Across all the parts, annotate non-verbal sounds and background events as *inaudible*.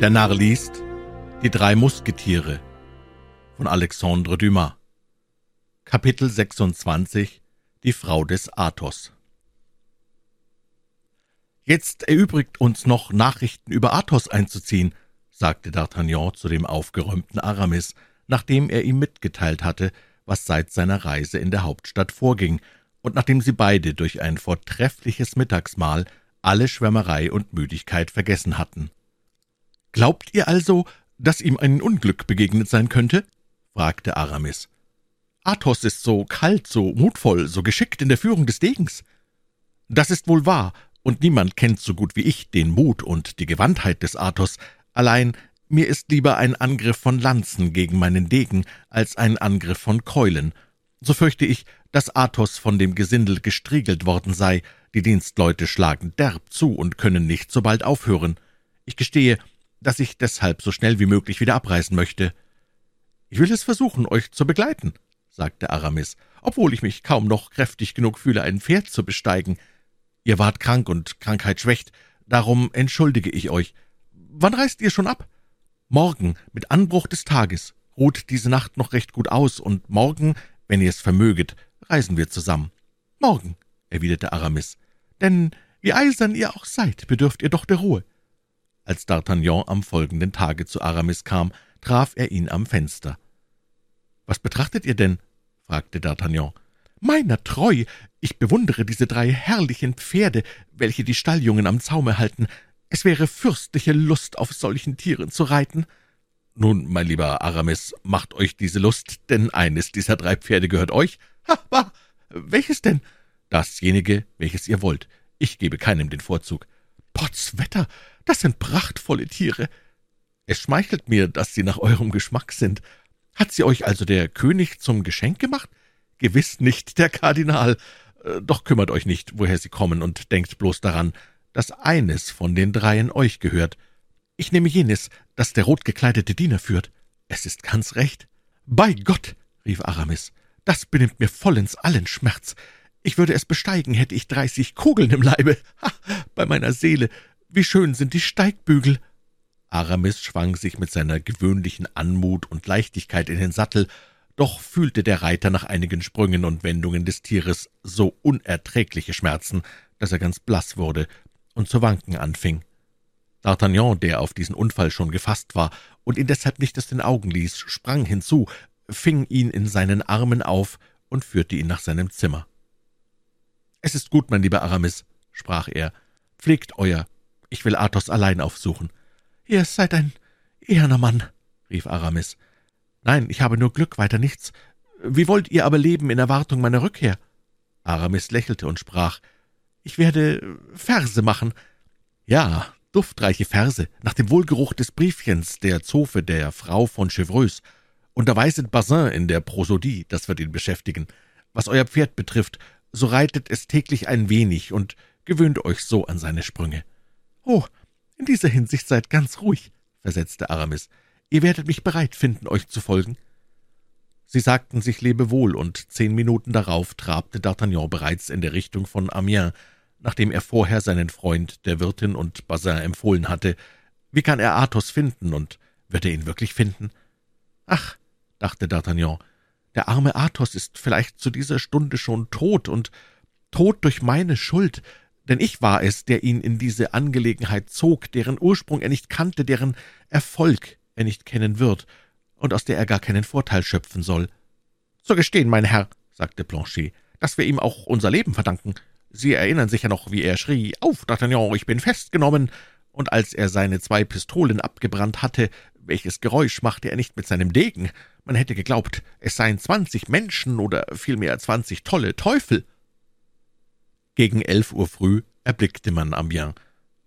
Der Narr liest Die drei Musketiere von Alexandre Dumas Kapitel 26 Die Frau des Athos Jetzt erübrigt uns noch, Nachrichten über Athos einzuziehen, sagte D'Artagnan zu dem aufgeräumten Aramis, nachdem er ihm mitgeteilt hatte, was seit seiner Reise in der Hauptstadt vorging, und nachdem sie beide durch ein vortreffliches Mittagsmahl alle Schwärmerei und Müdigkeit vergessen hatten. »Glaubt ihr also, dass ihm ein Unglück begegnet sein könnte?« fragte Aramis. »Athos ist so kalt, so mutvoll, so geschickt in der Führung des Degens.« »Das ist wohl wahr, und niemand kennt so gut wie ich den Mut und die Gewandtheit des Athos. Allein mir ist lieber ein Angriff von Lanzen gegen meinen Degen als ein Angriff von Keulen. So fürchte ich, dass Athos von dem Gesindel gestriegelt worden sei. Die Dienstleute schlagen derb zu und können nicht so bald aufhören. Ich gestehe, dass ich deshalb so schnell wie möglich wieder abreisen möchte. Ich will es versuchen, euch zu begleiten, sagte Aramis, obwohl ich mich kaum noch kräftig genug fühle, ein Pferd zu besteigen. Ihr wart krank und Krankheit schwächt, darum entschuldige ich euch. Wann reist ihr schon ab? Morgen, mit Anbruch des Tages. Ruht diese Nacht noch recht gut aus, und morgen, wenn ihr es vermöget, reisen wir zusammen. Morgen, erwiderte Aramis. Denn wie eisern ihr auch seid, bedürft ihr doch der Ruhe. Als D'Artagnan am folgenden Tage zu Aramis kam, traf er ihn am Fenster. »Was betrachtet ihr denn?« fragte D'Artagnan. »Meiner treu! Ich bewundere diese drei herrlichen Pferde, welche die Stalljungen am Zaume halten. Es wäre fürstliche Lust, auf solchen Tieren zu reiten.« »Nun, mein lieber Aramis, macht euch diese Lust, denn eines dieser drei Pferde gehört euch.« »Ha, ha! Welches denn?« »Dasjenige, welches ihr wollt. Ich gebe keinem den Vorzug.« »Potzwetter! Das sind prachtvolle Tiere. Es schmeichelt mir, dass sie nach eurem Geschmack sind. Hat sie euch also der König zum Geschenk gemacht? Gewiss nicht der Kardinal. Äh, doch kümmert euch nicht, woher sie kommen, und denkt bloß daran, dass eines von den dreien euch gehört. Ich nehme jenes, das der rotgekleidete Diener führt. Es ist ganz recht. Bei Gott, rief Aramis, das benimmt mir vollends allen Schmerz. Ich würde es besteigen, hätte ich dreißig Kugeln im Leibe. Ha, bei meiner Seele, wie schön sind die Steigbügel!« Aramis schwang sich mit seiner gewöhnlichen Anmut und Leichtigkeit in den Sattel, doch fühlte der Reiter nach einigen Sprüngen und Wendungen des Tieres so unerträgliche Schmerzen, dass er ganz blass wurde und zu wanken anfing. D'Artagnan, der auf diesen Unfall schon gefasst war und ihn deshalb nicht aus den Augen ließ, sprang hinzu, fing ihn in seinen Armen auf und führte ihn nach seinem Zimmer. »Es ist gut, mein lieber Aramis«, sprach er, »pflegt euer ich will Athos allein aufsuchen.« »Ihr seid ein eherner Mann«, rief Aramis. »Nein, ich habe nur Glück, weiter nichts. Wie wollt ihr aber leben in Erwartung meiner Rückkehr?« Aramis lächelte und sprach, »Ich werde Verse machen.« »Ja, duftreiche Verse, nach dem Wohlgeruch des Briefchens der Zofe der Frau von Chevreuse. Sind Bazin in der Prosodie, das wird ihn beschäftigen. Was euer Pferd betrifft, so reitet es täglich ein wenig und gewöhnt euch so an seine Sprünge.« »Oh, in dieser Hinsicht seid ganz ruhig«, versetzte Aramis. »Ihr werdet mich bereit finden, euch zu folgen.« Sie sagten sich Lebewohl, und zehn Minuten darauf trabte D'Artagnan bereits in der Richtung von Amiens, nachdem er vorher seinen Freund der Wirtin und Bazin empfohlen hatte. Wie kann er Athos finden, und wird er ihn wirklich finden? »Ach«, dachte D'Artagnan, »der arme Athos ist vielleicht zu dieser Stunde schon tot, und tot durch meine Schuld, denn ich war es, der ihn in diese Angelegenheit zog, deren Ursprung er nicht kannte, deren Erfolg er nicht kennen wird und aus der er gar keinen Vorteil schöpfen soll. »So gestehen, mein Herr«, sagte Planchet, »dass wir ihm auch unser Leben verdanken. Sie erinnern sich ja noch, wie er schrie, »Auf, D'Artagnan, ich bin festgenommen!« und als er seine zwei Pistolen abgebrannt hatte, welches Geräusch machte er nicht mit seinem Degen? Man hätte geglaubt, es seien zwanzig Menschen oder vielmehr zwanzig tolle Teufel. Gegen elf Uhr früh erblickte man Amiens.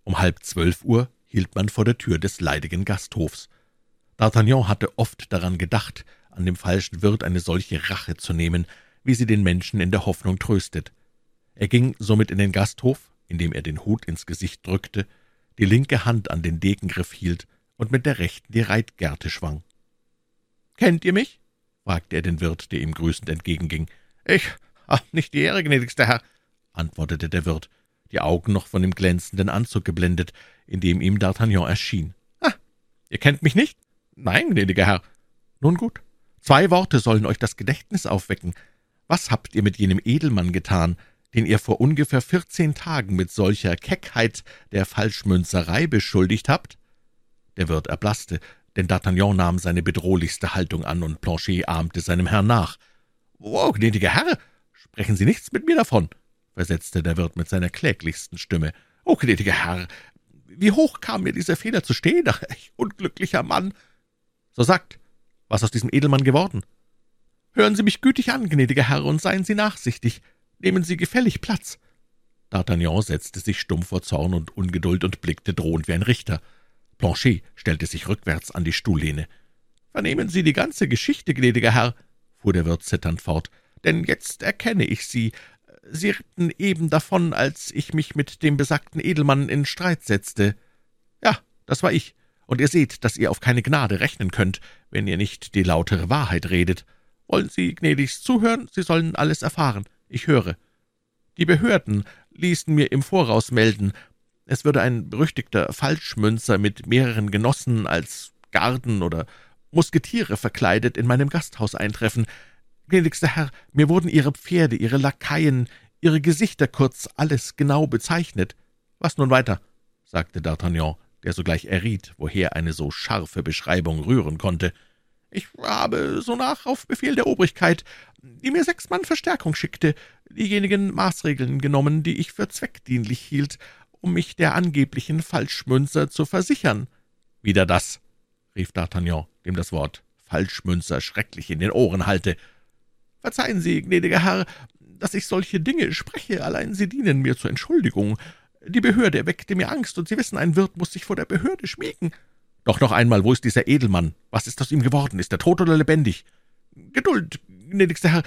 Um halb zwölf Uhr hielt man vor der Tür des leidigen Gasthofs. D'Artagnan hatte oft daran gedacht, an dem falschen Wirt eine solche Rache zu nehmen, wie sie den Menschen in der Hoffnung tröstet. Er ging somit in den Gasthof, indem er den Hut ins Gesicht drückte, die linke Hand an den Degengriff hielt und mit der rechten die Reitgerte schwang. »Kennt ihr mich?« fragte er den Wirt, der ihm grüßend entgegenging. »Ich? Ach, nicht die Ehre, gnädigster Herr antwortete der Wirt, die Augen noch von dem glänzenden Anzug geblendet, in dem ihm D'Artagnan erschien. »Ah, Ihr kennt mich nicht? Nein, gnädiger Herr. Nun gut. Zwei Worte sollen euch das Gedächtnis aufwecken. Was habt ihr mit jenem Edelmann getan, den ihr vor ungefähr vierzehn Tagen mit solcher Keckheit der Falschmünzerei beschuldigt habt? Der Wirt erblaßte, denn D'Artagnan nahm seine bedrohlichste Haltung an, und Planchet ahmte seinem Herrn nach. »Oh, gnädiger Herr, sprechen Sie nichts mit mir davon«, versetzte der Wirt mit seiner kläglichsten Stimme. »Oh, gnädiger Herr, wie hoch kam mir dieser Fehler zu stehen, ach, ich unglücklicher Mann!« »So sagt, was aus diesem Edelmann geworden?« »Hören Sie mich gütig an, gnädiger Herr, und seien Sie nachsichtig. Nehmen Sie gefällig Platz.« D'Artagnan setzte sich stumm vor Zorn und Ungeduld und blickte drohend wie ein Richter. Planchet stellte sich rückwärts an die Stuhllehne. »Vernehmen Sie die ganze Geschichte, gnädiger Herr«, fuhr der Wirt zitternd fort, »denn jetzt erkenne ich Sie. Sie ritten eben davon, als ich mich mit dem besagten Edelmann in Streit setzte. Ja, das war ich, und ihr seht, dass ihr auf keine Gnade rechnen könnt, wenn ihr nicht die lautere Wahrheit redet. Wollen Sie gnädigst zuhören? Sie sollen alles erfahren. Ich höre. Die Behörden ließen mir im Voraus melden, es würde ein berüchtigter Falschmünzer mit mehreren Genossen als Garden oder Musketiere verkleidet in meinem Gasthaus eintreffen. Gnädigster Herr, mir wurden Ihre Pferde, Ihre Lakaien, Ihre Gesichter, kurz alles genau bezeichnet. Was nun weiter? sagte D'Artagnan, der sogleich erriet, woher eine so scharfe Beschreibung rühren konnte. Ich habe sonach auf Befehl der Obrigkeit, die mir sechs Mann Verstärkung schickte, diejenigen Maßregeln genommen, die ich für zweckdienlich hielt, um mich der angeblichen Falschmünzer zu versichern. Wieder das, rief D'Artagnan, dem das Wort Falschmünzer schrecklich in den Ohren hallte. Verzeihen Sie, gnädiger Herr, dass ich solche Dinge spreche, allein sie dienen mir zur Entschuldigung. Die Behörde erweckte mir Angst, und Sie wissen, ein Wirt muss sich vor der Behörde schmiegen. Doch noch einmal, wo ist dieser Edelmann? Was ist aus ihm geworden? Ist er tot oder lebendig? Geduld, gnädigster Herr,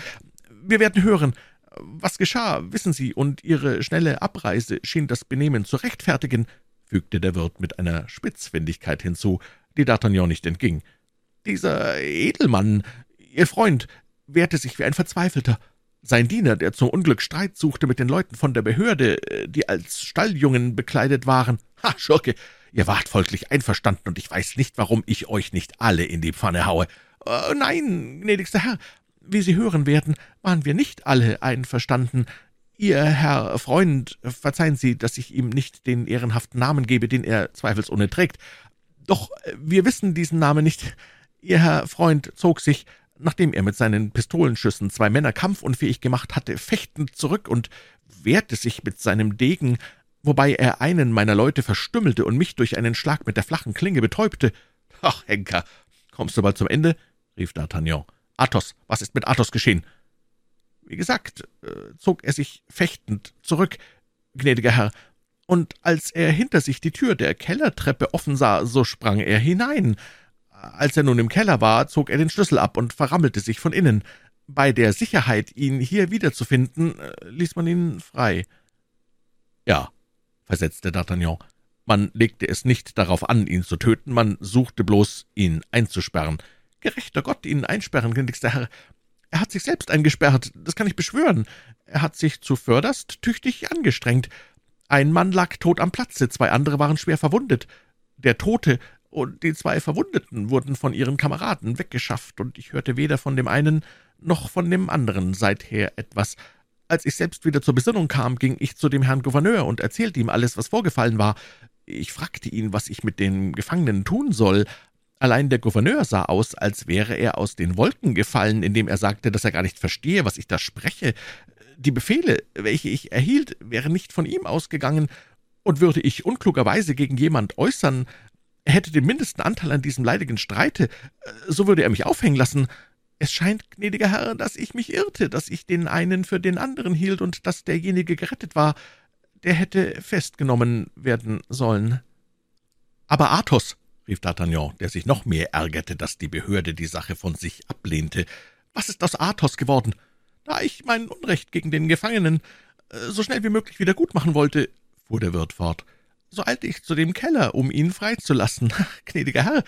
wir werden hören. Was geschah, wissen Sie, und Ihre schnelle Abreise schien das Benehmen zu rechtfertigen, fügte der Wirt mit einer Spitzfindigkeit hinzu, die D'Artagnan nicht entging. Dieser Edelmann, Ihr Freund, wehrte sich wie ein Verzweifelter. Sein Diener, der zum Unglück Streit suchte mit den Leuten von der Behörde, die als Stalljungen bekleidet waren. Ha, Schurke, ihr wart folglich einverstanden, und ich weiß nicht, warum ich euch nicht alle in die Pfanne haue. Äh, nein, gnädigster Herr, wie Sie hören werden, waren wir nicht alle einverstanden. Ihr Herr Freund, verzeihen Sie, dass ich ihm nicht den ehrenhaften Namen gebe, den er zweifelsohne trägt. Doch äh, wir wissen diesen Namen nicht. Ihr Herr Freund zog sich, nachdem er mit seinen Pistolenschüssen zwei Männer kampfunfähig gemacht hatte, fechtend zurück und wehrte sich mit seinem Degen, wobei er einen meiner Leute verstümmelte und mich durch einen Schlag mit der flachen Klinge betäubte. »Ach, Henker, kommst du bald zum Ende?« rief D'Artagnan. Athos, was ist mit Athos geschehen? Wie gesagt, äh, zog er sich fechtend zurück, gnädiger Herr, und als er hinter sich die Tür der Kellertreppe offen sah, so sprang er hinein. Als er nun im Keller war, zog er den Schlüssel ab und verrammelte sich von innen. Bei der Sicherheit, ihn hier wiederzufinden, äh, ließ man ihn frei. Ja, versetzte D'Artagnan, man legte es nicht darauf an, ihn zu töten, man suchte bloß, ihn einzusperren. Gerechter Gott, ihn einsperren, gnädigster Herr. Er hat sich selbst eingesperrt, das kann ich beschwören. Er hat sich zuvörderst tüchtig angestrengt. Ein Mann lag tot am Platze, zwei andere waren schwer verwundet. Der Tote und die zwei Verwundeten wurden von ihren Kameraden weggeschafft, und ich hörte weder von dem einen noch von dem anderen seither etwas. Als ich selbst wieder zur Besinnung kam, ging ich zu dem Herrn Gouverneur und erzählte ihm alles, was vorgefallen war. Ich fragte ihn, was ich mit den Gefangenen tun soll, Allein der Gouverneur sah aus, als wäre er aus den Wolken gefallen, indem er sagte, dass er gar nicht verstehe, was ich da spreche. Die Befehle, welche ich erhielt, wären nicht von ihm ausgegangen, und würde ich unklugerweise gegen jemand äußern, er hätte den mindesten Anteil an diesem leidigen Streite, so würde er mich aufhängen lassen. Es scheint, gnädiger Herr, dass ich mich irrte, dass ich den einen für den anderen hielt und dass derjenige gerettet war, der hätte festgenommen werden sollen. Aber Athos, rief D'Artagnan, der sich noch mehr ärgerte, dass die Behörde die Sache von sich ablehnte. »Was ist aus Athos geworden? Da ich mein Unrecht gegen den Gefangenen äh, so schnell wie möglich wieder gut machen wollte«, fuhr der Wirt fort, »so eilte ich zu dem Keller, um ihn freizulassen. *laughs* Gnädiger Herr,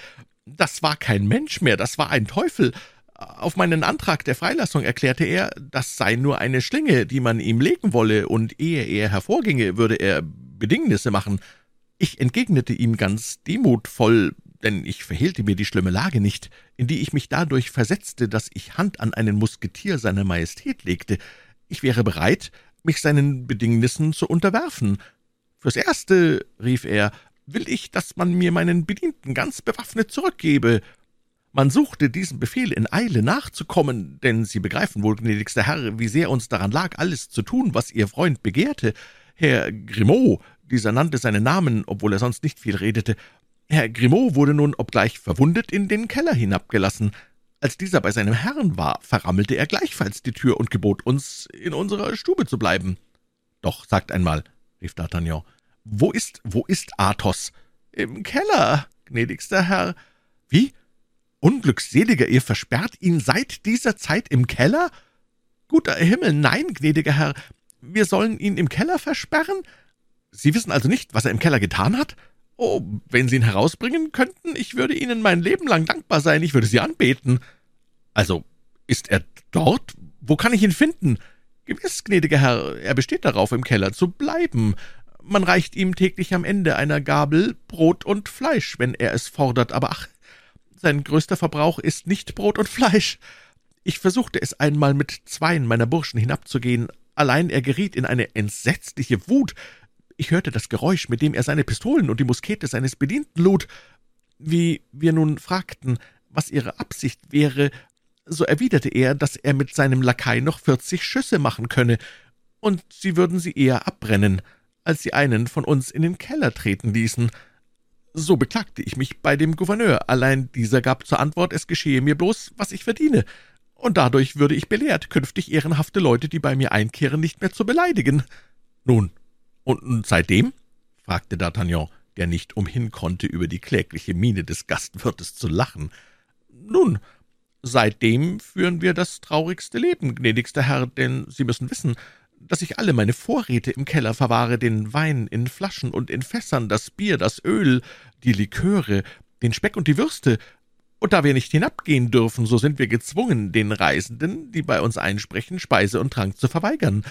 das war kein Mensch mehr, das war ein Teufel. Auf meinen Antrag der Freilassung erklärte er, das sei nur eine Schlinge, die man ihm legen wolle, und ehe er hervorginge, würde er Bedingnisse machen. Ich entgegnete ihm ganz demutvoll, denn ich verhehlte mir die schlimme Lage nicht, in die ich mich dadurch versetzte, dass ich Hand an einen Musketier seiner Majestät legte. Ich wäre bereit, mich seinen Bedingnissen zu unterwerfen. Fürs Erste, rief er, will ich, dass man mir meinen Bedienten ganz bewaffnet zurückgebe. Man suchte diesem Befehl in Eile nachzukommen, denn Sie begreifen wohl, gnädigster Herr, wie sehr uns daran lag, alles zu tun, was Ihr Freund begehrte. Herr Grimaud, dieser nannte seinen Namen, obwohl er sonst nicht viel redete, Herr Grimaud wurde nun, obgleich verwundet, in den Keller hinabgelassen. Als dieser bei seinem Herrn war, verrammelte er gleichfalls die Tür und gebot uns, in unserer Stube zu bleiben. Doch, sagt einmal, rief D'Artagnan, wo ist, wo ist Athos? Im Keller, gnädigster Herr. Wie? Unglückseliger, ihr versperrt ihn seit dieser Zeit im Keller? Guter Himmel, nein, gnädiger Herr, wir sollen ihn im Keller versperren? Sie wissen also nicht, was er im Keller getan hat? Oh, wenn Sie ihn herausbringen könnten, ich würde Ihnen mein Leben lang dankbar sein, ich würde Sie anbeten. Also, ist er dort? Wo kann ich ihn finden? Gewiss, gnädiger Herr, er besteht darauf, im Keller zu bleiben. Man reicht ihm täglich am Ende einer Gabel Brot und Fleisch, wenn er es fordert, aber ach, sein größter Verbrauch ist nicht Brot und Fleisch. Ich versuchte es einmal mit zweien meiner Burschen hinabzugehen, allein er geriet in eine entsetzliche Wut. Ich hörte das Geräusch, mit dem er seine Pistolen und die Muskete seines Bedienten lud. Wie wir nun fragten, was ihre Absicht wäre, so erwiderte er, dass er mit seinem Lakai noch vierzig Schüsse machen könne, und sie würden sie eher abbrennen, als sie einen von uns in den Keller treten ließen. So beklagte ich mich bei dem Gouverneur, allein dieser gab zur Antwort, es geschehe mir bloß, was ich verdiene, und dadurch würde ich belehrt, künftig ehrenhafte Leute, die bei mir einkehren, nicht mehr zu beleidigen. Nun, und seitdem? fragte D'Artagnan, der nicht umhin konnte, über die klägliche Miene des Gastwirtes zu lachen. Nun, seitdem führen wir das traurigste Leben, gnädigster Herr, denn Sie müssen wissen, dass ich alle meine Vorräte im Keller verwahre, den Wein in Flaschen und in Fässern, das Bier, das Öl, die Liköre, den Speck und die Würste, und da wir nicht hinabgehen dürfen, so sind wir gezwungen, den Reisenden, die bei uns einsprechen, Speise und Trank zu verweigern,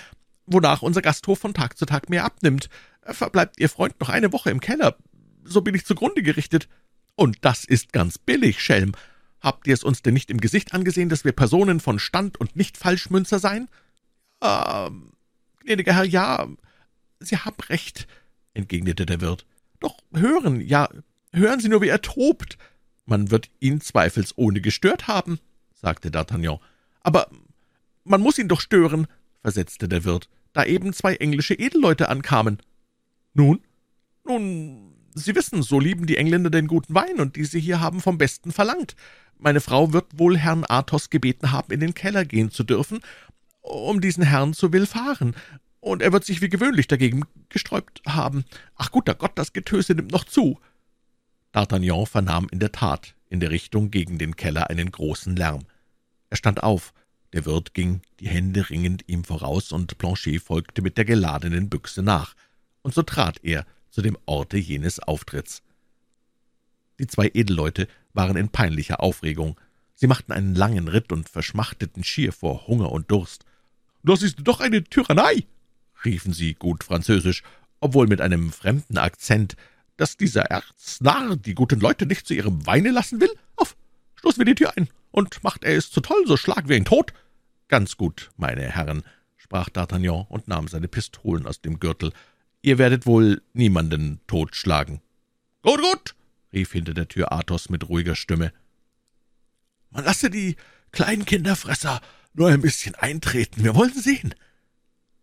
wonach unser Gasthof von Tag zu Tag mehr abnimmt. Verbleibt Ihr Freund noch eine Woche im Keller, so bin ich zugrunde gerichtet. Und das ist ganz billig, Schelm. Habt ihr es uns denn nicht im Gesicht angesehen, dass wir Personen von Stand und nicht Falschmünzer seien? Ähm, gnädiger Herr, ja, Sie haben recht, entgegnete der Wirt. Doch hören, ja, hören Sie nur, wie er tobt. Man wird ihn zweifelsohne gestört haben, sagte D'Artagnan. Aber man muss ihn doch stören, versetzte der Wirt, da eben zwei englische Edelleute ankamen. Nun? Nun, Sie wissen, so lieben die Engländer den guten Wein, und diese hier haben vom Besten verlangt. Meine Frau wird wohl Herrn Athos gebeten haben, in den Keller gehen zu dürfen, um diesen Herrn zu willfahren, und er wird sich wie gewöhnlich dagegen gesträubt haben. Ach guter Gott, das Getöse nimmt noch zu. D'Artagnan vernahm in der Tat in der Richtung gegen den Keller einen großen Lärm. Er stand auf, der Wirt ging, die Hände ringend ihm voraus, und Planchet folgte mit der geladenen Büchse nach, und so trat er zu dem Orte jenes Auftritts. Die zwei Edelleute waren in peinlicher Aufregung. Sie machten einen langen Ritt und verschmachteten schier vor Hunger und Durst. »Das ist doch eine Tyrannei!« riefen sie gut französisch, obwohl mit einem fremden Akzent, dass dieser Erznarr die guten Leute nicht zu ihrem Weine lassen will? Stoßen wir die Tür ein, und macht er es zu toll, so schlagen wir ihn tot!« »Ganz gut, meine Herren«, sprach D'Artagnan und nahm seine Pistolen aus dem Gürtel. »Ihr werdet wohl niemanden totschlagen.« »Gut, gut«, rief hinter der Tür Athos mit ruhiger Stimme. »Man lasse die kleinen Kinderfresser nur ein bisschen eintreten, wir wollen sehen.«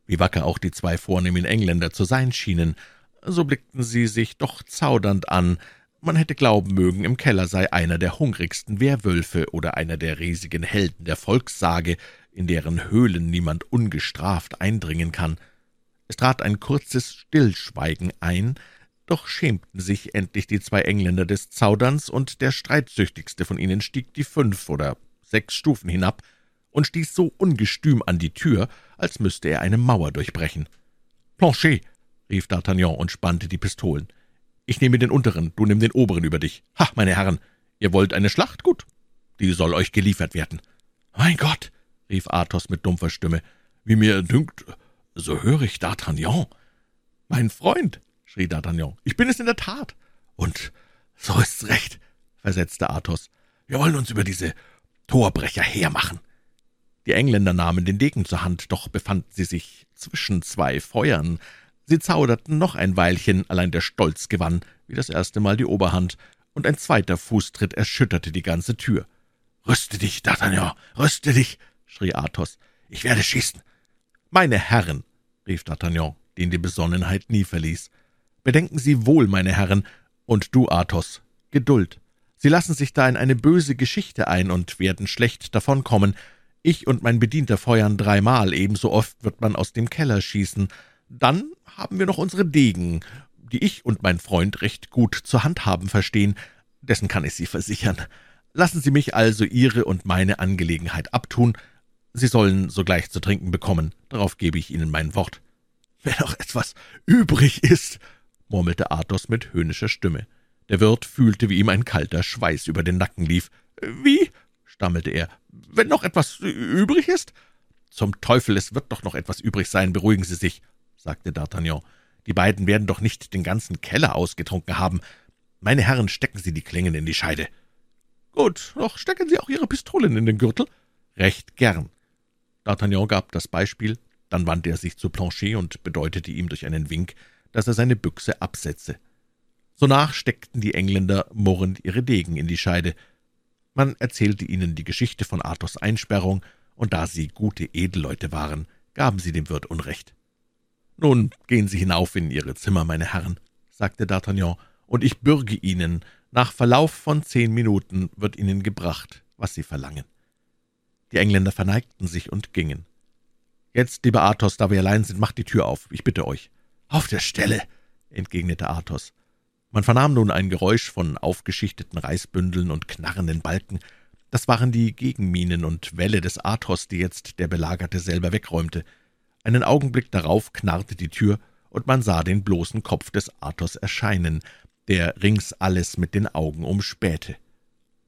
Wie wacker auch die zwei vornehmen Engländer zu sein schienen, so blickten sie sich doch zaudernd an. Man hätte glauben mögen, im Keller sei einer der hungrigsten Werwölfe oder einer der riesigen Helden der Volkssage, in deren Höhlen niemand ungestraft eindringen kann. Es trat ein kurzes Stillschweigen ein, doch schämten sich endlich die zwei Engländer des Zauderns, und der streitsüchtigste von ihnen stieg die fünf oder sechs Stufen hinab und stieß so ungestüm an die Tür, als müsste er eine Mauer durchbrechen. »Planchet«, rief D'Artagnan und spannte die Pistolen. »Ich nehme den unteren, du nimm den oberen über dich. Ha, meine Herren, ihr wollt eine Schlacht? Gut, die soll euch geliefert werden.« »Mein Gott«, rief Athos mit dumpfer Stimme, »wie mir dünkt, so höre ich D'Artagnan.« »Mein Freund«, schrie D'Artagnan, »ich bin es in der Tat.« »Und so ist's recht«, versetzte Athos. »Wir wollen uns über diese Torbrecher hermachen.« Die Engländer nahmen den Degen zur Hand, doch befanden sie sich zwischen zwei Feuern. Sie zauderten noch ein Weilchen, allein der Stolz gewann, wie das erste Mal die Oberhand, und ein zweiter Fußtritt erschütterte die ganze Tür. »Rüste dich, D'Artagnan, rüste dich!« schrie Athos. »Ich werde schießen!« »Meine Herren«, rief D'Artagnan, den die Besonnenheit nie verließ, »bedenken Sie wohl, meine Herren, und du, Athos, Geduld. Sie lassen sich da in eine böse Geschichte ein und werden schlecht davonkommen. Ich und mein Bedienter feuern dreimal, ebenso oft wird man aus dem Keller schießen. Dann haben wir noch unsere Degen, die ich und mein Freund recht gut zu handhaben verstehen, dessen kann ich Sie versichern. Lassen Sie mich also Ihre und meine Angelegenheit abtun. Sie sollen sogleich zu trinken bekommen, darauf gebe ich Ihnen mein Wort. Wenn noch etwas übrig ist, murmelte Athos mit höhnischer Stimme. Der Wirt fühlte, wie ihm ein kalter Schweiß über den Nacken lief. »Wie?« stammelte er. »Wenn noch etwas übrig ist?« »Zum Teufel, es wird doch noch etwas übrig sein, beruhigen Sie sich«, sagte D'Artagnan. »Die beiden werden doch nicht den ganzen Keller ausgetrunken haben. Meine Herren, stecken Sie die Klingen in die Scheide.« »Gut, doch stecken Sie auch Ihre Pistolen in den Gürtel.« »Recht gern.« D'Artagnan gab das Beispiel, dann wandte er sich zu Planchet und bedeutete ihm durch einen Wink, dass er seine Büchse absetze. Sonach steckten die Engländer murrend ihre Degen in die Scheide. Man erzählte ihnen die Geschichte von Athos Einsperrung, und da sie gute Edelleute waren, gaben sie dem Wirt Unrecht. »Nun gehen Sie hinauf in Ihre Zimmer, meine Herren«, sagte D'Artagnan, »und ich bürge Ihnen, nach Verlauf von zehn Minuten wird Ihnen gebracht, was Sie verlangen.« Die Engländer verneigten sich und gingen. »Jetzt, lieber Athos, da wir allein sind, macht die Tür auf, ich bitte euch.« »Auf der Stelle«, entgegnete Athos. Man vernahm nun ein Geräusch von aufgeschichteten Reisbündeln und knarrenden Balken. Das waren die Gegenminen und Wälle des Athos, die jetzt der Belagerte selber wegräumte. Einen Augenblick darauf knarrte die Tür, und man sah den bloßen Kopf des Athos erscheinen, der rings alles mit den Augen umspähte.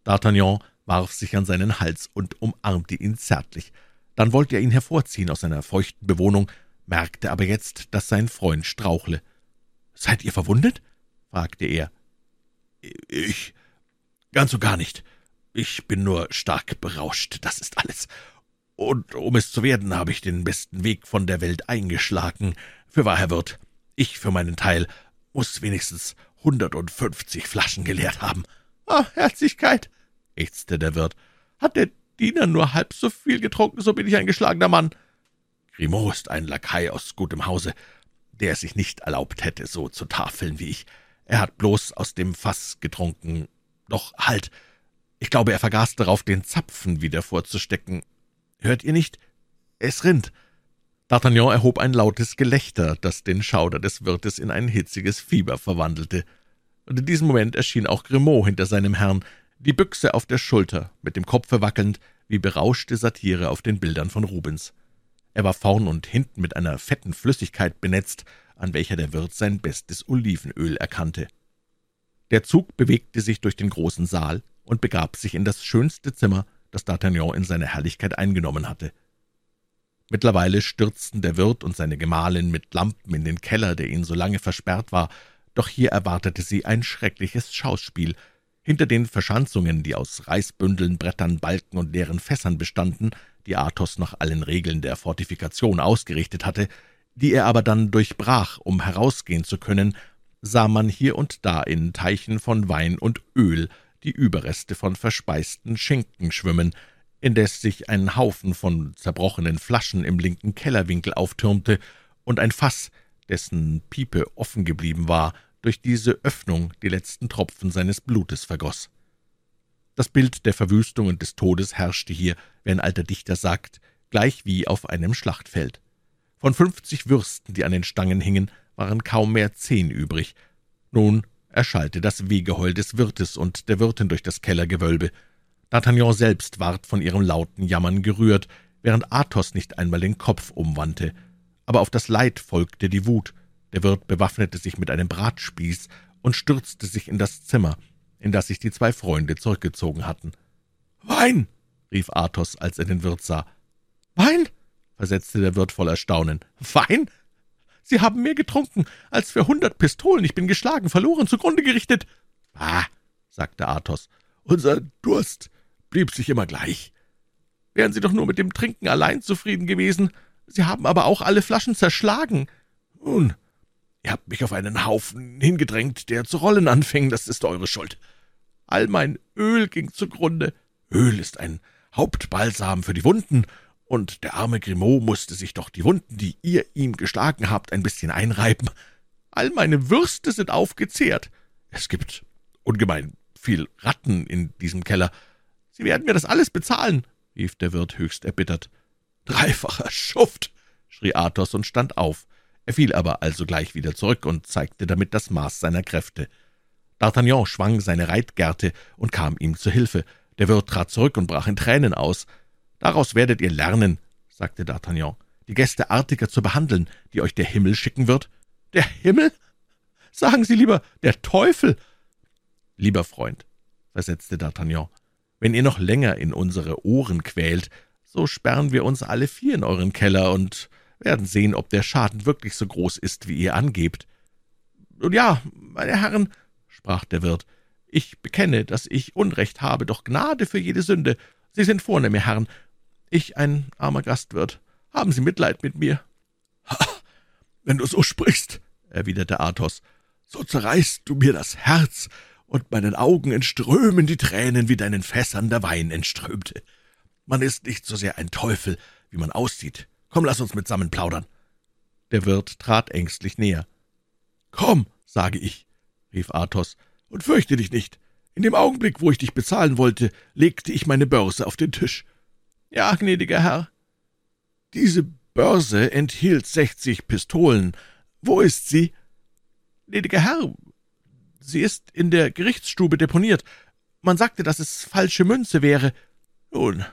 D'Artagnan warf sich an seinen Hals und umarmte ihn zärtlich. Dann wollte er ihn hervorziehen aus seiner feuchten Bewohnung, merkte aber jetzt, dass sein Freund strauchle. »Seid ihr verwundet?« fragte er. »Ich ganz und gar nicht. Ich bin nur stark berauscht, das ist alles. Und um es zu werden, habe ich den besten Weg von der Welt eingeschlagen. Für wahr, Herr Wirt, ich für meinen Teil muss wenigstens hundertundfünfzig Flaschen geleert haben.« »Ah, Herzlichkeit«, ächzte der Wirt, »hat der Diener nur halb so viel getrunken, so bin ich ein geschlagener Mann.« Grimaud ist ein Lakai aus gutem Hause, der es sich nicht erlaubt hätte, so zu tafeln wie ich. Er hat bloß aus dem Fass getrunken. Doch halt! Ich glaube, er vergaß darauf, den Zapfen wieder vorzustecken. Hört ihr nicht? Es rinnt. D'Artagnan erhob ein lautes Gelächter, das den Schauder des Wirtes in ein hitziges Fieber verwandelte. Und in diesem Moment erschien auch Grimaud hinter seinem Herrn, die Büchse auf der Schulter, mit dem Kopfe wackelnd, wie berauschte Satire auf den Bildern von Rubens. Er war vorn und hinten mit einer fetten Flüssigkeit benetzt, an welcher der Wirt sein bestes Olivenöl erkannte. Der Zug bewegte sich durch den großen Saal und begab sich in das schönste Zimmer, das D'Artagnan in seiner Herrlichkeit eingenommen hatte. Mittlerweile stürzten der Wirt und seine Gemahlin mit Lampen in den Keller, der ihnen so lange versperrt war, doch hier erwartete sie ein schreckliches Schauspiel. Hinter den Verschanzungen, die aus Reisbündeln, Brettern, Balken und leeren Fässern bestanden, die Athos nach allen Regeln der Fortifikation ausgerichtet hatte, die er aber dann durchbrach, um herausgehen zu können, sah man hier und da in Teichen von Wein und Öl die Überreste von verspeisten Schinken schwimmen, indes sich ein Haufen von zerbrochenen Flaschen im linken Kellerwinkel auftürmte und ein Fass, dessen Piepe offen geblieben war, durch diese Öffnung die letzten Tropfen seines Blutes vergoß. Das Bild der Verwüstung und des Todes herrschte hier, wie ein alter Dichter sagt, gleich wie auf einem Schlachtfeld. Von fünfzig Würsten, die an den Stangen hingen, waren kaum mehr zehn übrig. Nun erschallte das Wehgeheul des Wirtes und der Wirtin durch das Kellergewölbe. D'Artagnan selbst ward von ihrem lauten Jammern gerührt, während Athos nicht einmal den Kopf umwandte. Aber auf das Leid folgte die Wut. Der Wirt bewaffnete sich mit einem Bratspieß und stürzte sich in das Zimmer, in das sich die zwei Freunde zurückgezogen hatten. »Wein!« rief Athos, als er den Wirt sah. »Wein?« versetzte der Wirt voll Erstaunen. »Wein? Sie haben mehr getrunken als für hundert Pistolen. Ich bin geschlagen, verloren, zugrunde gerichtet.« »Ah«, sagte Athos, Unser Durst blieb sich immer gleich. Wären Sie doch nur mit dem Trinken allein zufrieden gewesen. Sie haben aber auch alle Flaschen zerschlagen. Nun, ihr habt mich auf einen Haufen hingedrängt, der zu rollen anfing, das ist eure Schuld. All mein Öl ging zugrunde. Öl ist ein Hauptbalsam für die Wunden, und der arme Grimaud musste sich doch die Wunden, die ihr ihm geschlagen habt, ein bisschen einreiben. All meine Würste sind aufgezehrt. Es gibt ungemein viel Ratten in diesem Keller. Sie werden mir das alles bezahlen, rief der Wirt höchst erbittert. Dreifacher Schuft, schrie Athos und stand auf. Er fiel aber alsogleich wieder zurück und zeigte damit das Maß seiner Kräfte. D'Artagnan schwang seine Reitgerte und kam ihm zu Hilfe. Der Wirt trat zurück und brach in Tränen aus. »Daraus werdet ihr lernen«, sagte D'Artagnan, »die Gäste artiger zu behandeln, die euch der Himmel schicken wird.« »Der Himmel? Sagen Sie lieber, der Teufel!« »Lieber Freund«, versetzte D'Artagnan, »wenn ihr noch länger in unsere Ohren quält, so sperren wir uns alle vier in euren Keller und werden sehen, ob der Schaden wirklich so groß ist, wie ihr angebt.« »Nun ja, meine Herren«, sprach der Wirt, »ich bekenne, dass ich Unrecht habe, doch Gnade für jede Sünde. Sie sind vornehme Herren, ich ein armer Gastwirt. Haben Sie Mitleid mit mir?« »Ha, wenn du so sprichst«, erwiderte Athos, »so zerreißt du mir das Herz, und meinen Augen entströmen die Tränen, wie deinen Fässern der Wein entströmte. Man ist nicht so sehr ein Teufel, wie man aussieht. Komm, lass uns mitsammen plaudern.« Der Wirt trat ängstlich näher. »Komm«, sage ich, rief Athos, »und fürchte dich nicht. In dem Augenblick, wo ich dich bezahlen wollte, legte ich meine Börse auf den Tisch. Ja, gnädiger Herr. Diese Börse enthielt sechzig Pistolen. Wo ist sie? Gnädiger Herr, sie ist in der Gerichtsstube deponiert. Man sagte, dass es falsche Münze wäre. Nun,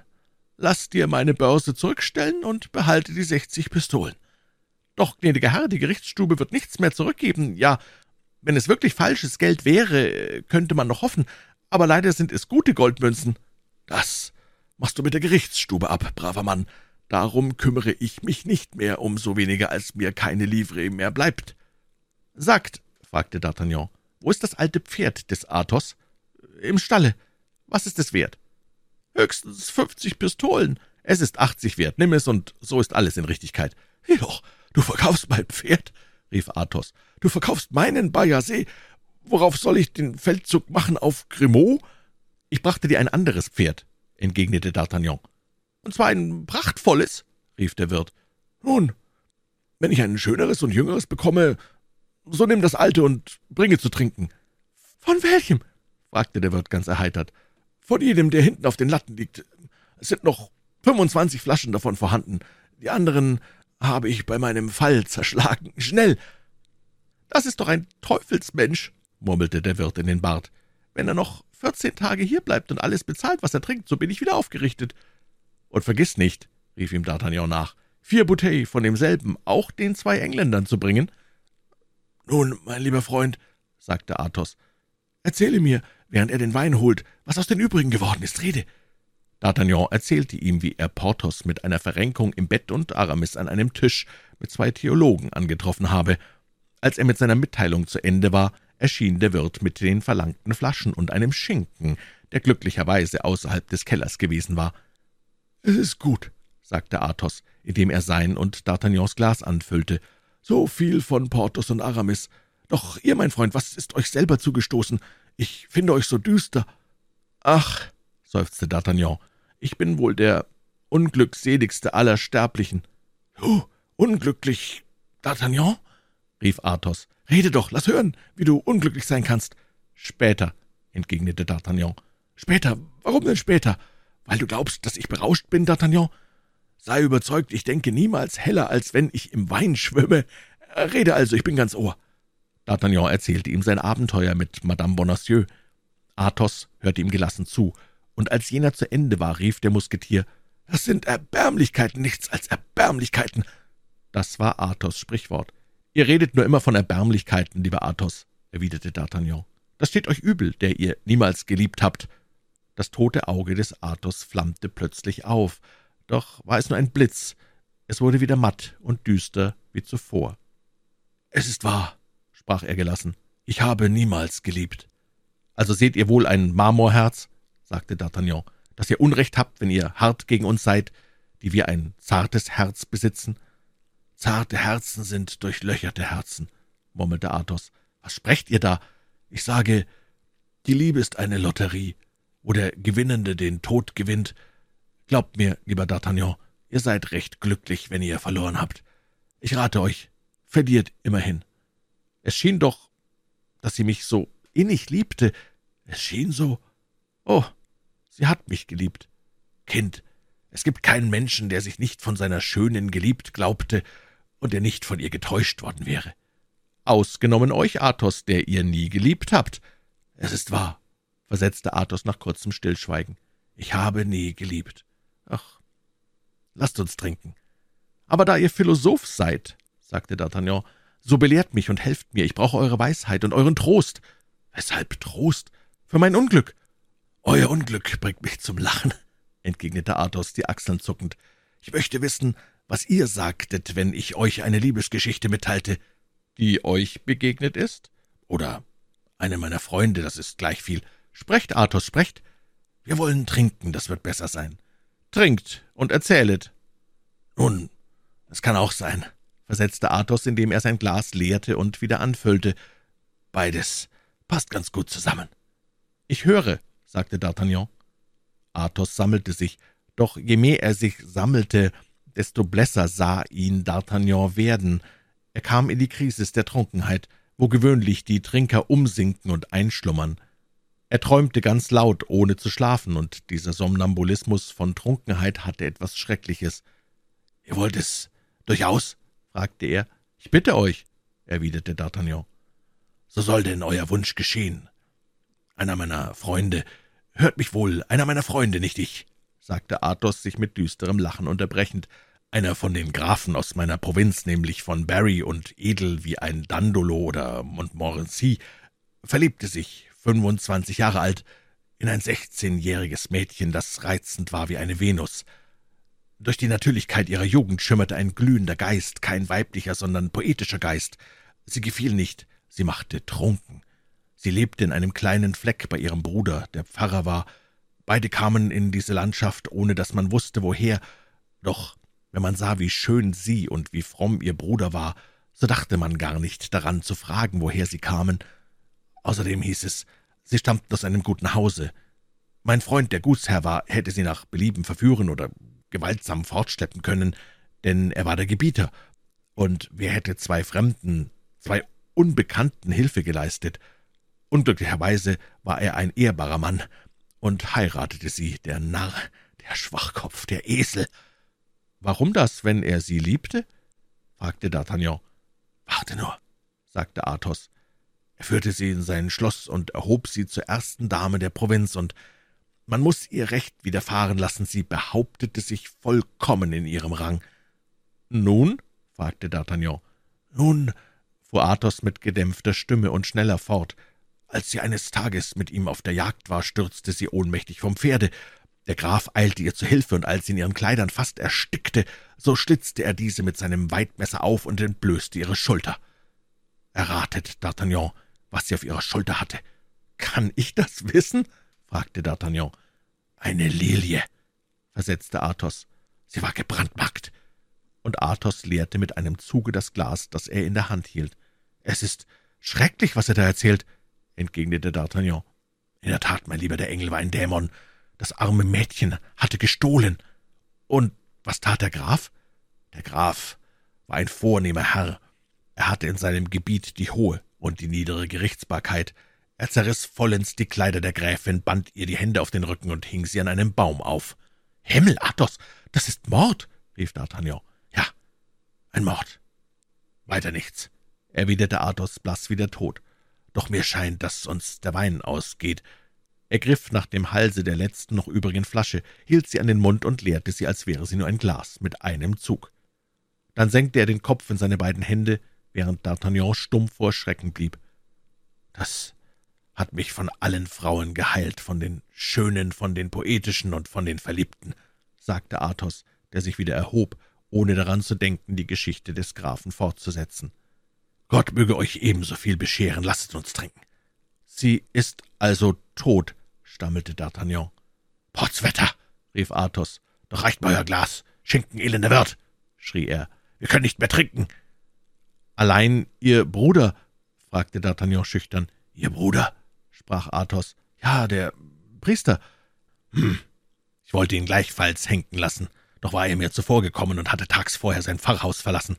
lass dir meine Börse zurückstellen und behalte die sechzig Pistolen. Doch, gnädiger Herr, die Gerichtsstube wird nichts mehr zurückgeben. Ja, wenn es wirklich falsches Geld wäre, könnte man noch hoffen, aber leider sind es gute Goldmünzen. Das machst du mit der Gerichtsstube ab, braver Mann. Darum kümmere ich mich nicht mehr, um so weniger, als mir keine Livree mehr bleibt. Sagt, fragte D'Artagnan, wo ist das alte Pferd des Athos? Im Stalle. Was ist es wert? Höchstens fünfzig Pistolen. Es ist achtzig wert. Nimm es, und so ist alles in Richtigkeit. Jedoch, du verkaufst mein Pferd, rief Athos. Du verkaufst meinen Bayasee. Worauf soll ich den Feldzug machen? Auf Grimaud? Ich brachte dir ein anderes Pferd, entgegnete D'Artagnan. Und zwar ein prachtvolles, rief der Wirt. Nun, wenn ich ein schöneres und jüngeres bekomme, so nimm das alte und bringe zu trinken. Von welchem? fragte der Wirt ganz erheitert. Von jedem, der hinten auf den Latten liegt. Es sind noch fünfundzwanzig Flaschen davon vorhanden. Die anderen habe ich bei meinem Fall zerschlagen. Schnell! Das ist doch ein Teufelsmensch, murmelte der Wirt in den Bart. Wenn er noch vierzehn Tage hier bleibt und alles bezahlt, was er trinkt, so bin ich wieder aufgerichtet. Und vergiss nicht, rief ihm D'Artagnan nach, vier Bouteilles von demselben auch den zwei Engländern zu bringen. Nun, mein lieber Freund, sagte Athos, erzähle mir, während er den Wein holt, was aus den übrigen geworden ist. Rede. D'Artagnan erzählte ihm, wie er Porthos mit einer Verrenkung im Bett und Aramis an einem Tisch mit zwei Theologen angetroffen habe. Als er mit seiner Mitteilung zu Ende war, erschien der Wirt mit den verlangten Flaschen und einem Schinken, der glücklicherweise außerhalb des Kellers gewesen war. »Es ist gut«, sagte Athos, indem er sein und D'Artagnans Glas anfüllte. »So viel von Porthos und Aramis. Doch ihr, mein Freund, was ist euch selber zugestoßen? Ich finde euch so düster.« »Ach«, seufzte D'Artagnan, »ich bin wohl der unglückseligste aller Sterblichen.« »Du, unglücklich, D'Artagnan?« rief Athos. »Rede doch, lass hören, wie du unglücklich sein kannst.« »Später«, entgegnete D'Artagnan. »Später? Warum denn später? Weil du glaubst, dass ich berauscht bin, D'Artagnan? Sei überzeugt, ich denke niemals heller, als wenn ich im Wein schwimme. Rede also, ich bin ganz Ohr.« D'Artagnan erzählte ihm sein Abenteuer mit Madame Bonacieux. Athos hörte ihm gelassen zu, und als jener zu Ende war, rief der Musketier, »Das sind Erbärmlichkeiten, nichts als Erbärmlichkeiten!« Das war Athos' Sprichwort. »Ihr redet nur immer von Erbärmlichkeiten, lieber Athos«, erwiderte D'Artagnan. »Das steht euch übel, der ihr niemals geliebt habt.« Das tote Auge des Athos flammte plötzlich auf, doch war es nur ein Blitz. Es wurde wieder matt und düster wie zuvor. »Es ist wahr«, sprach er gelassen, »ich habe niemals geliebt.« »Also seht ihr wohl ein Marmorherz?« sagte D'Artagnan, »dass ihr Unrecht habt, wenn ihr hart gegen uns seid, die wir ein zartes Herz besitzen.« »Zarte Herzen sind durchlöcherte Herzen«, murmelte Athos. »Was sprecht ihr da? Ich sage, die Liebe ist eine Lotterie, wo der Gewinnende den Tod gewinnt. Glaubt mir, lieber D'Artagnan, ihr seid recht glücklich, wenn ihr verloren habt. Ich rate euch, verliert immerhin. Es schien doch, dass sie mich so innig liebte. Es schien so. Oh, sie hat mich geliebt. Kind, es gibt keinen Menschen, der sich nicht von seiner Schönen geliebt glaubte und der nicht von ihr getäuscht worden wäre. Ausgenommen euch, Athos, der ihr nie geliebt habt. Es ist wahr, versetzte Athos nach kurzem Stillschweigen. Ich habe nie geliebt. Ach, lasst uns trinken. Aber da ihr Philosoph seid, sagte D'Artagnan, so belehrt mich und helft mir, ich brauche eure Weisheit und euren Trost. Weshalb Trost? Für mein Unglück. Euer Unglück bringt mich zum Lachen, entgegnete Athos, die Achseln zuckend. Ich möchte wissen, was ihr sagtet, wenn ich euch eine Liebesgeschichte mitteilte. Die euch begegnet ist? Oder eine meiner Freunde, das ist gleich viel. Sprecht, Athos, sprecht. Wir wollen trinken, das wird besser sein. Trinkt und erzählet. Nun, es kann auch sein, versetzte Athos, indem er sein Glas leerte und wieder anfüllte. Beides passt ganz gut zusammen. Ich höre, sagte D'Artagnan. Athos sammelte sich, doch je mehr er sich sammelte, desto blässer sah ihn D'Artagnan werden. Er kam in die Krisis der Trunkenheit, wo gewöhnlich die Trinker umsinken und einschlummern. Er träumte ganz laut, ohne zu schlafen, und dieser Somnambulismus von Trunkenheit hatte etwas Schreckliches. »Ihr wollt es durchaus?« fragte er. »Ich bitte euch«, erwiderte D'Artagnan. »So soll denn euer Wunsch geschehen. Einer meiner Freunde, hört mich wohl, einer meiner Freunde, nicht ich«, sagte Athos, sich mit düsterem Lachen unterbrechend, einer von den Grafen aus meiner Provinz, nämlich von Barry und edel wie ein Dandolo oder Montmorency, verliebte sich, fünfundzwanzig Jahre alt, in ein sechzehnjähriges Mädchen, das reizend war wie eine Venus. Durch die Natürlichkeit ihrer Jugend schimmerte ein glühender Geist, kein weiblicher, sondern poetischer Geist. Sie gefiel nicht, sie machte trunken. Sie lebte in einem kleinen Fleck bei ihrem Bruder, der Pfarrer war. Beide kamen in diese Landschaft, ohne dass man wusste, woher, doch wenn man sah, wie schön sie und wie fromm ihr Bruder war, so dachte man gar nicht daran zu fragen, woher sie kamen. Außerdem hieß es, sie stammten aus einem guten Hause. Mein Freund, der Gutsherr war, hätte sie nach Belieben verführen oder gewaltsam fortschleppen können, denn er war der Gebieter, und wer hätte zwei Fremden, zwei Unbekannten Hilfe geleistet? Unglücklicherweise war er ein ehrbarer Mann und heiratete sie, der Narr, der Schwachkopf, der Esel. »Warum das, wenn er sie liebte?« fragte D'Artagnan. »Warte nur«, sagte Athos. Er führte sie in sein Schloss und erhob sie zur ersten Dame der Provinz, und man muss ihr Recht widerfahren lassen, sie behauptete sich vollkommen in ihrem Rang. »Nun?« fragte D'Artagnan. »Nun«, fuhr Athos mit gedämpfter Stimme und schneller fort, »als sie eines Tages mit ihm auf der Jagd war, stürzte sie ohnmächtig vom Pferde. Der Graf eilte ihr zu Hilfe, und als sie in ihren Kleidern fast erstickte, so schlitzte er diese mit seinem Weidmesser auf und entblößte ihre Schulter. Erratet, D'Artagnan, was sie auf ihrer Schulter hatte. »Kann ich das wissen?« fragte D'Artagnan. »Eine Lilie«, versetzte Athos. »Sie war gebrandmarkt.« Und Athos leerte mit einem Zuge das Glas, das er in der Hand hielt. »Es ist schrecklich, was er da erzählt«, entgegnete D'Artagnan. »In der Tat, mein Lieber, der Engel war ein Dämon. Das arme Mädchen hatte gestohlen. Und was tat der Graf? Der Graf war ein vornehmer Herr. Er hatte in seinem Gebiet die hohe und die niedere Gerichtsbarkeit. Er zerriss vollends die Kleider der Gräfin, band ihr die Hände auf den Rücken und hing sie an einem Baum auf. »Himmel, Athos, das ist Mord!« rief D'Artagnan. »Ja, ein Mord. Weiter nichts«, erwiderte Athos, blass wie der Tod. »Doch mir scheint, dass uns der Wein ausgeht. Er griff nach dem Halse der letzten noch übrigen Flasche, hielt sie an den Mund und leerte sie, als wäre sie nur ein Glas, mit einem Zug. Dann senkte er den Kopf in seine beiden Hände, während D'Artagnan stumm vor Schrecken blieb. »Das hat mich von allen Frauen geheilt, von den Schönen, von den Poetischen und von den Verliebten«, sagte Athos, der sich wieder erhob, ohne daran zu denken, die Geschichte des Grafen fortzusetzen. »Gott möge euch ebenso viel bescheren, lasset uns trinken.« »Sie ist also tot«, stammelte D'Artagnan. Potzwetter, rief Athos. Doch reicht mir euer Glas. Schinken, elender Wirt, schrie er. Wir können nicht mehr trinken. Allein Ihr Bruder? fragte D'Artagnan schüchtern. Ihr Bruder? sprach Athos. Ja, der Priester. Hm. Ich wollte ihn gleichfalls henken lassen, doch war er mir zuvor gekommen und hatte tags vorher sein Pfarrhaus verlassen.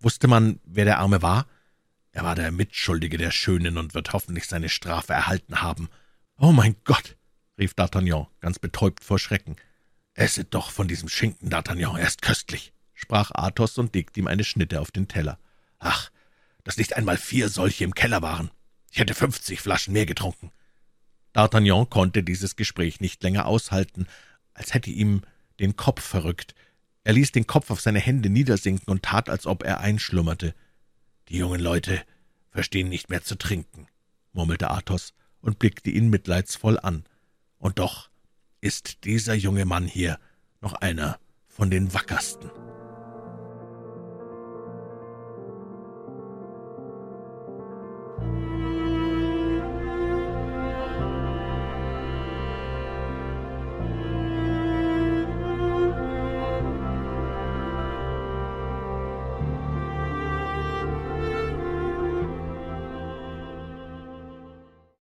Wusste man, wer der Arme war? Er war der Mitschuldige der Schönen und wird hoffentlich seine Strafe erhalten haben. Oh mein Gott, rief D'Artagnan, ganz betäubt vor Schrecken. Esset doch von diesem Schinken, D'Artagnan, er ist köstlich, sprach Athos und legte ihm eine Schnitte auf den Teller. Ach, dass nicht einmal vier solche im Keller waren. Ich hätte fünfzig Flaschen mehr getrunken. D'Artagnan konnte dieses Gespräch nicht länger aushalten, als hätte ihm den Kopf verrückt. Er ließ den Kopf auf seine Hände niedersinken und tat, als ob er einschlummerte. Die jungen Leute verstehen nicht mehr zu trinken, murmelte Athos und blickte ihn mitleidsvoll an. Und doch ist dieser junge Mann hier noch einer von den wackersten.